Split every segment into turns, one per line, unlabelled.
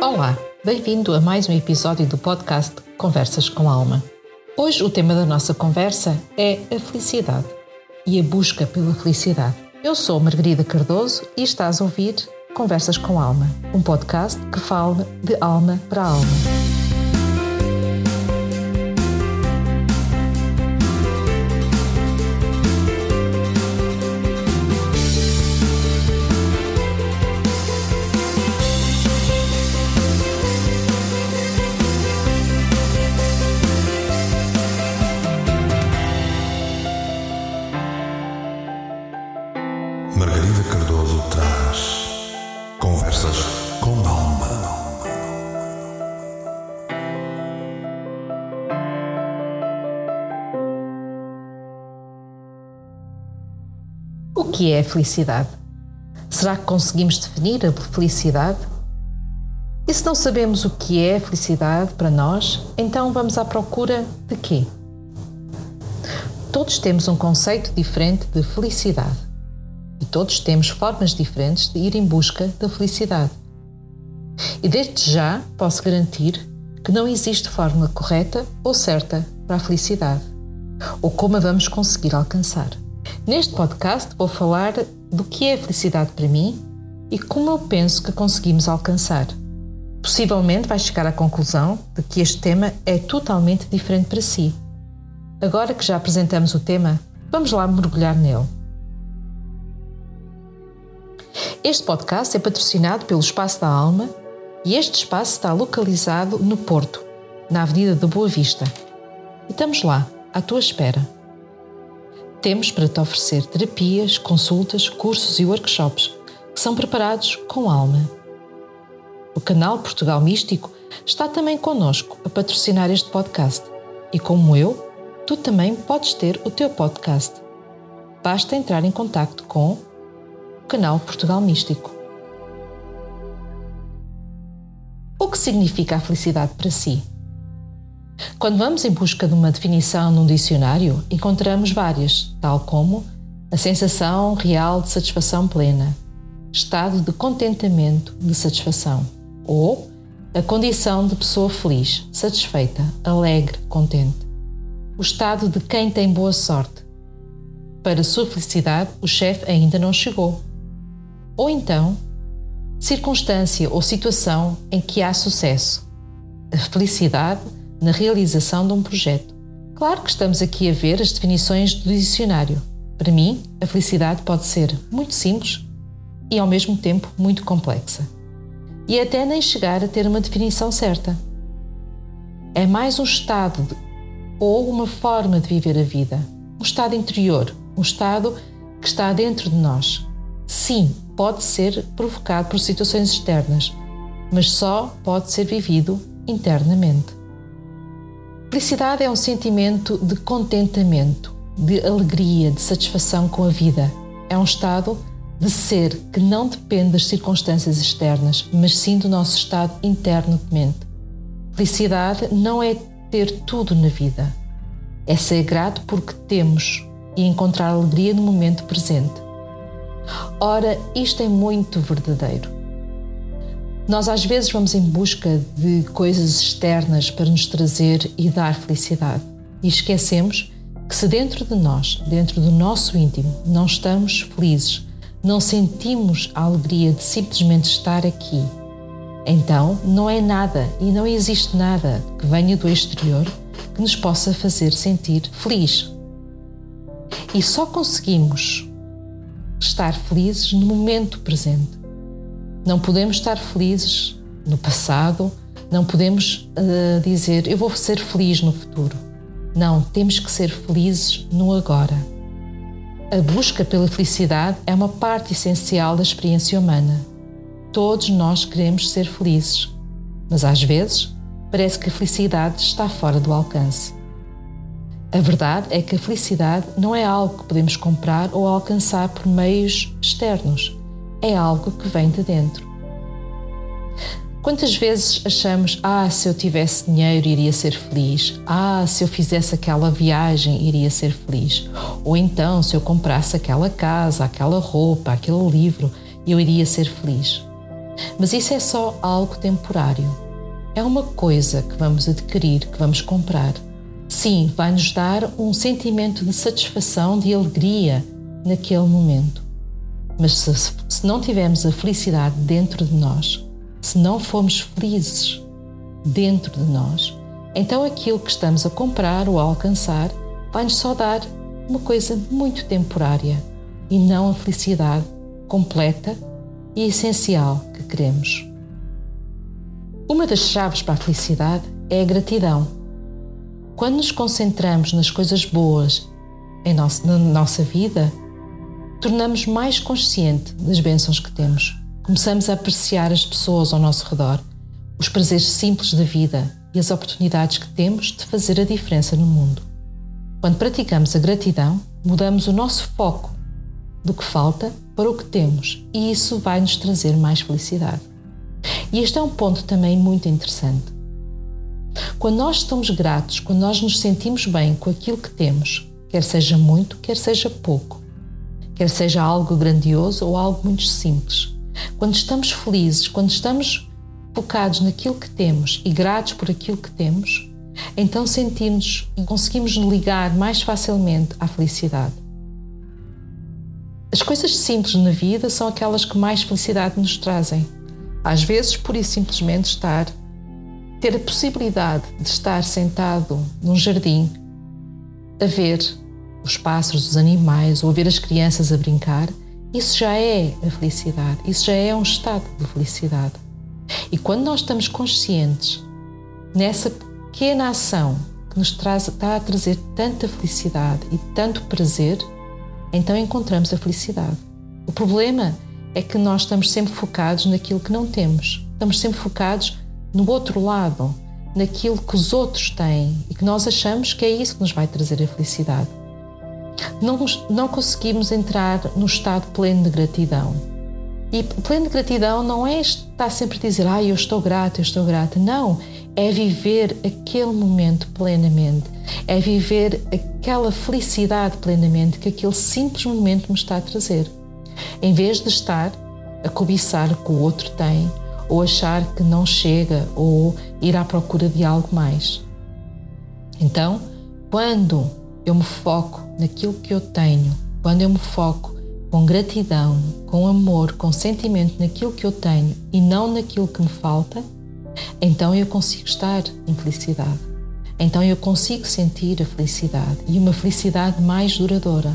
Olá, bem-vindo a mais um episódio do podcast Conversas com Alma. Hoje o tema da nossa conversa é a felicidade e a busca pela felicidade. Eu sou Margarida Cardoso e estás a ouvir Conversas com Alma, um podcast que fala de alma para alma. Que é a felicidade? Será que conseguimos definir a felicidade? E se não sabemos o que é a felicidade para nós, então vamos à procura de quê? Todos temos um conceito diferente de felicidade e todos temos formas diferentes de ir em busca da felicidade. E desde já posso garantir que não existe fórmula correta ou certa para a felicidade ou como a vamos conseguir alcançar. Neste podcast vou falar do que é a felicidade para mim e como eu penso que conseguimos alcançar. Possivelmente vais chegar à conclusão de que este tema é totalmente diferente para si. Agora que já apresentamos o tema, vamos lá mergulhar nele. Este podcast é patrocinado pelo Espaço da Alma e este espaço está localizado no Porto, na Avenida da Boa Vista. E estamos lá, à tua espera. Temos para te oferecer terapias, consultas, cursos e workshops que são preparados com alma. O canal Portugal Místico está também connosco a patrocinar este podcast e, como eu, tu também podes ter o teu podcast. Basta entrar em contato com o canal Portugal Místico. O que significa a felicidade para si? Quando vamos em busca de uma definição num dicionário, encontramos várias, tal como a sensação real de satisfação plena, estado de contentamento, de satisfação, ou a condição de pessoa feliz, satisfeita, alegre, contente, o estado de quem tem boa sorte. Para sua felicidade, o chefe ainda não chegou. Ou então, circunstância ou situação em que há sucesso. A felicidade na realização de um projeto. Claro que estamos aqui a ver as definições do dicionário. Para mim, a felicidade pode ser muito simples e ao mesmo tempo muito complexa. E até nem chegar a ter uma definição certa. É mais um estado de, ou uma forma de viver a vida, um estado interior, um estado que está dentro de nós. Sim, pode ser provocado por situações externas, mas só pode ser vivido internamente. Felicidade é um sentimento de contentamento, de alegria, de satisfação com a vida. É um estado de ser que não depende das circunstâncias externas, mas sim do nosso estado interno de mente. Felicidade não é ter tudo na vida, é ser grato porque temos e encontrar alegria no momento presente. Ora, isto é muito verdadeiro. Nós às vezes vamos em busca de coisas externas para nos trazer e dar felicidade e esquecemos que se dentro de nós, dentro do nosso íntimo, não estamos felizes, não sentimos a alegria de simplesmente estar aqui, então não é nada e não existe nada que venha do exterior que nos possa fazer sentir feliz. E só conseguimos estar felizes no momento presente. Não podemos estar felizes no passado, não podemos uh, dizer eu vou ser feliz no futuro. Não, temos que ser felizes no agora. A busca pela felicidade é uma parte essencial da experiência humana. Todos nós queremos ser felizes, mas às vezes parece que a felicidade está fora do alcance. A verdade é que a felicidade não é algo que podemos comprar ou alcançar por meios externos é algo que vem de dentro. Quantas vezes achamos, ah, se eu tivesse dinheiro iria ser feliz, ah, se eu fizesse aquela viagem iria ser feliz, ou então se eu comprasse aquela casa, aquela roupa, aquele livro, eu iria ser feliz. Mas isso é só algo temporário. É uma coisa que vamos adquirir, que vamos comprar. Sim, vai nos dar um sentimento de satisfação, de alegria naquele momento. Mas se, se não tivermos a felicidade dentro de nós, se não formos felizes dentro de nós, então aquilo que estamos a comprar ou a alcançar vai-nos só dar uma coisa muito temporária e não a felicidade completa e essencial que queremos. Uma das chaves para a felicidade é a gratidão. Quando nos concentramos nas coisas boas em nosso, na nossa vida, tornamos mais consciente das bênçãos que temos. Começamos a apreciar as pessoas ao nosso redor, os prazeres simples da vida e as oportunidades que temos de fazer a diferença no mundo. Quando praticamos a gratidão, mudamos o nosso foco do que falta para o que temos e isso vai nos trazer mais felicidade. E este é um ponto também muito interessante. Quando nós estamos gratos, quando nós nos sentimos bem com aquilo que temos, quer seja muito, quer seja pouco, quer seja algo grandioso ou algo muito simples, quando estamos felizes, quando estamos focados naquilo que temos e gratos por aquilo que temos, então sentimos e conseguimos ligar mais facilmente à felicidade. As coisas simples na vida são aquelas que mais felicidade nos trazem. Às vezes, por isso simplesmente estar, ter a possibilidade de estar sentado num jardim a ver os pássaros, os animais ou ver as crianças a brincar, isso já é a felicidade, isso já é um estado de felicidade. E quando nós estamos conscientes nessa pequena ação que nos traz, está a trazer tanta felicidade e tanto prazer, então encontramos a felicidade. O problema é que nós estamos sempre focados naquilo que não temos. Estamos sempre focados no outro lado, naquilo que os outros têm e que nós achamos que é isso que nos vai trazer a felicidade. Não, não conseguimos entrar no estado pleno de gratidão. E pleno de gratidão não é estar sempre a dizer, ah, eu estou grata, eu estou grata. Não, é viver aquele momento plenamente, é viver aquela felicidade plenamente que aquele simples momento me está a trazer em vez de estar a cobiçar o que o outro tem, ou achar que não chega, ou ir à procura de algo mais. Então, quando eu me foco naquilo que eu tenho, quando eu me foco com gratidão, com amor, com sentimento naquilo que eu tenho e não naquilo que me falta, então eu consigo estar em felicidade. Então eu consigo sentir a felicidade e uma felicidade mais duradoura.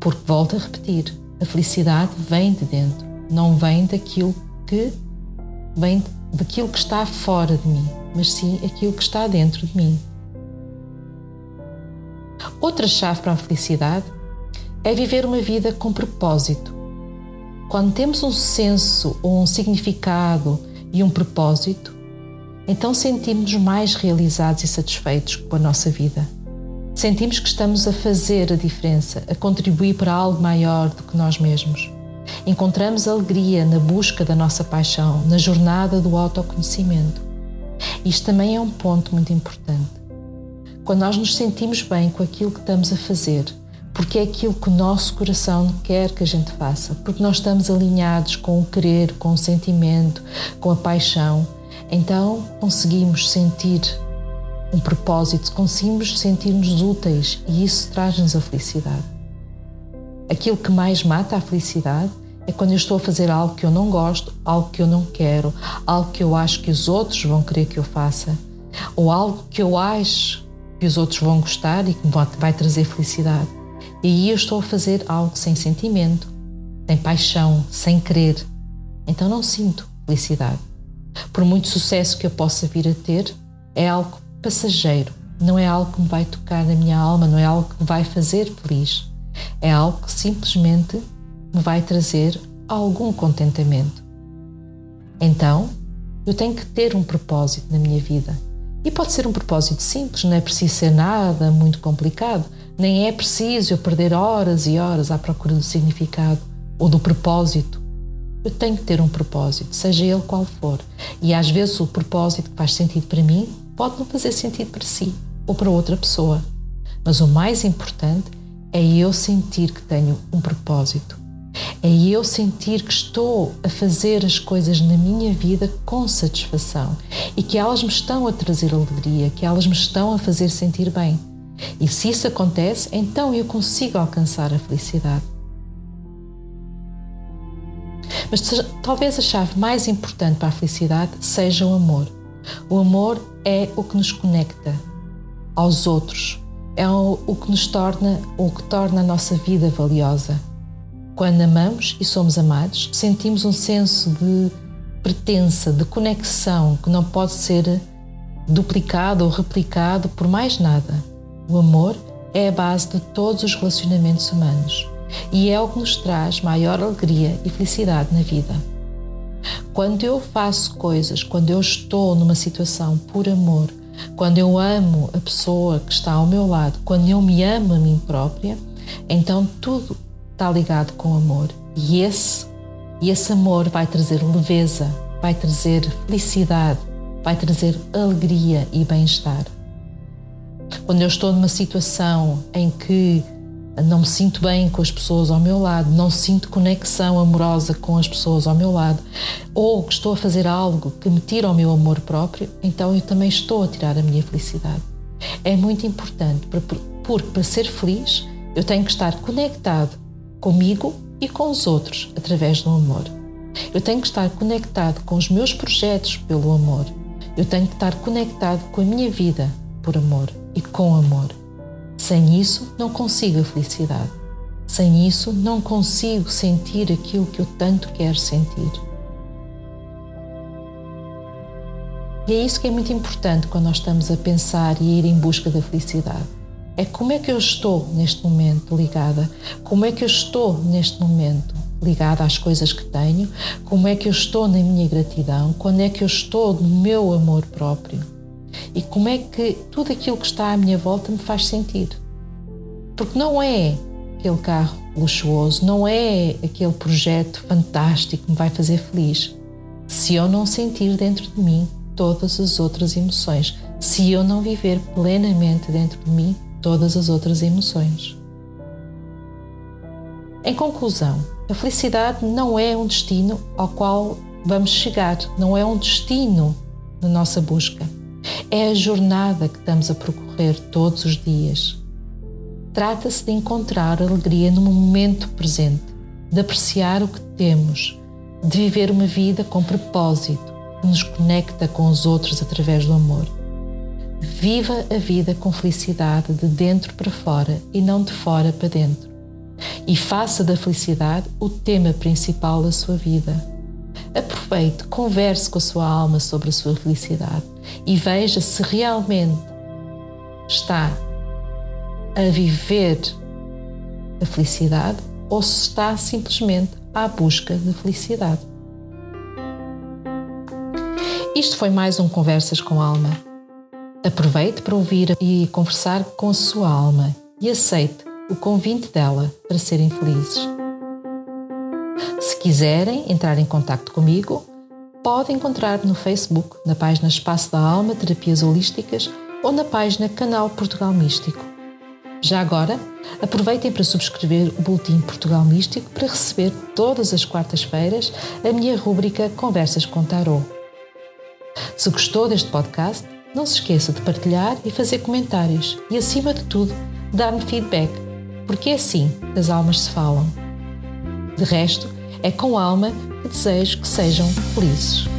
Porque, volto a repetir, a felicidade vem de dentro, não vem daquilo que vem daquilo que está fora de mim, mas sim aquilo que está dentro de mim. Outra chave para a felicidade é viver uma vida com propósito. Quando temos um senso ou um significado e um propósito, então sentimos-nos mais realizados e satisfeitos com a nossa vida. Sentimos que estamos a fazer a diferença, a contribuir para algo maior do que nós mesmos. Encontramos alegria na busca da nossa paixão, na jornada do autoconhecimento. Isto também é um ponto muito importante. Quando nós nos sentimos bem com aquilo que estamos a fazer, porque é aquilo que o nosso coração quer que a gente faça, porque nós estamos alinhados com o querer, com o sentimento, com a paixão, então conseguimos sentir um propósito, conseguimos sentir-nos úteis e isso traz-nos a felicidade. Aquilo que mais mata a felicidade é quando eu estou a fazer algo que eu não gosto, algo que eu não quero, algo que eu acho que os outros vão querer que eu faça, ou algo que eu acho que os outros vão gostar e que vai trazer felicidade. E aí eu estou a fazer algo sem sentimento, sem paixão, sem querer. Então não sinto felicidade. Por muito sucesso que eu possa vir a ter, é algo passageiro, não é algo que me vai tocar na minha alma, não é algo que me vai fazer feliz. É algo que simplesmente me vai trazer algum contentamento. Então, eu tenho que ter um propósito na minha vida. E pode ser um propósito simples, não é preciso ser nada muito complicado, nem é preciso eu perder horas e horas à procura do significado ou do propósito. Eu tenho que ter um propósito, seja ele qual for. E às vezes o propósito que faz sentido para mim pode não fazer sentido para si ou para outra pessoa. Mas o mais importante é eu sentir que tenho um propósito. É eu sentir que estou a fazer as coisas na minha vida com satisfação e que elas me estão a trazer alegria, que elas me estão a fazer sentir bem. E se isso acontece, então eu consigo alcançar a felicidade. Mas talvez a chave mais importante para a felicidade seja o amor. O amor é o que nos conecta aos outros, é o que nos torna, o que torna a nossa vida valiosa. Quando amamos e somos amados, sentimos um senso de pertença, de conexão que não pode ser duplicado ou replicado por mais nada. O amor é a base de todos os relacionamentos humanos e é o que nos traz maior alegria e felicidade na vida. Quando eu faço coisas, quando eu estou numa situação por amor, quando eu amo a pessoa que está ao meu lado, quando eu me amo a mim própria, então tudo está ligado com amor. E esse, e esse amor vai trazer leveza, vai trazer felicidade, vai trazer alegria e bem-estar. Quando eu estou numa situação em que não me sinto bem com as pessoas ao meu lado, não sinto conexão amorosa com as pessoas ao meu lado, ou que estou a fazer algo que me tira o meu amor próprio, então eu também estou a tirar a minha felicidade. É muito importante, porque para ser feliz eu tenho que estar conectado comigo e com os outros através do amor. Eu tenho que estar conectado com os meus projetos pelo amor. Eu tenho que estar conectado com a minha vida por amor e com amor. Sem isso, não consigo a felicidade. Sem isso, não consigo sentir aquilo que eu tanto quero sentir. E é isso que é muito importante quando nós estamos a pensar e ir em busca da felicidade. É como é que eu estou neste momento ligada, como é que eu estou neste momento ligada às coisas que tenho, como é que eu estou na minha gratidão, quando é que eu estou no meu amor próprio e como é que tudo aquilo que está à minha volta me faz sentido. Porque não é aquele carro luxuoso, não é aquele projeto fantástico que me vai fazer feliz. Se eu não sentir dentro de mim todas as outras emoções, se eu não viver plenamente dentro de mim todas as outras emoções. Em conclusão, a felicidade não é um destino ao qual vamos chegar, não é um destino na nossa busca é a jornada que estamos a percorrer todos os dias. Trata-se de encontrar alegria no momento presente, de apreciar o que temos, de viver uma vida com propósito que nos conecta com os outros através do amor. Viva a vida com felicidade de dentro para fora e não de fora para dentro. E faça da felicidade o tema principal da sua vida. Aproveite, converse com a sua alma sobre a sua felicidade e veja se realmente está a viver a felicidade ou se está simplesmente à busca da felicidade. Isto foi mais um Conversas com Alma. Aproveite para ouvir e conversar com a sua alma e aceite o convite dela para serem felizes. Se quiserem entrar em contato comigo, pode encontrar no Facebook, na página Espaço da Alma Terapias Holísticas ou na página Canal Portugal Místico. Já agora, aproveitem para subscrever o Boletim Portugal Místico para receber todas as quartas-feiras a minha rúbrica Conversas com Tarot. Se gostou deste podcast, não se esqueça de partilhar e fazer comentários e, acima de tudo, dar-me feedback, porque é assim as almas se falam. De resto, é com alma que desejo que sejam felizes.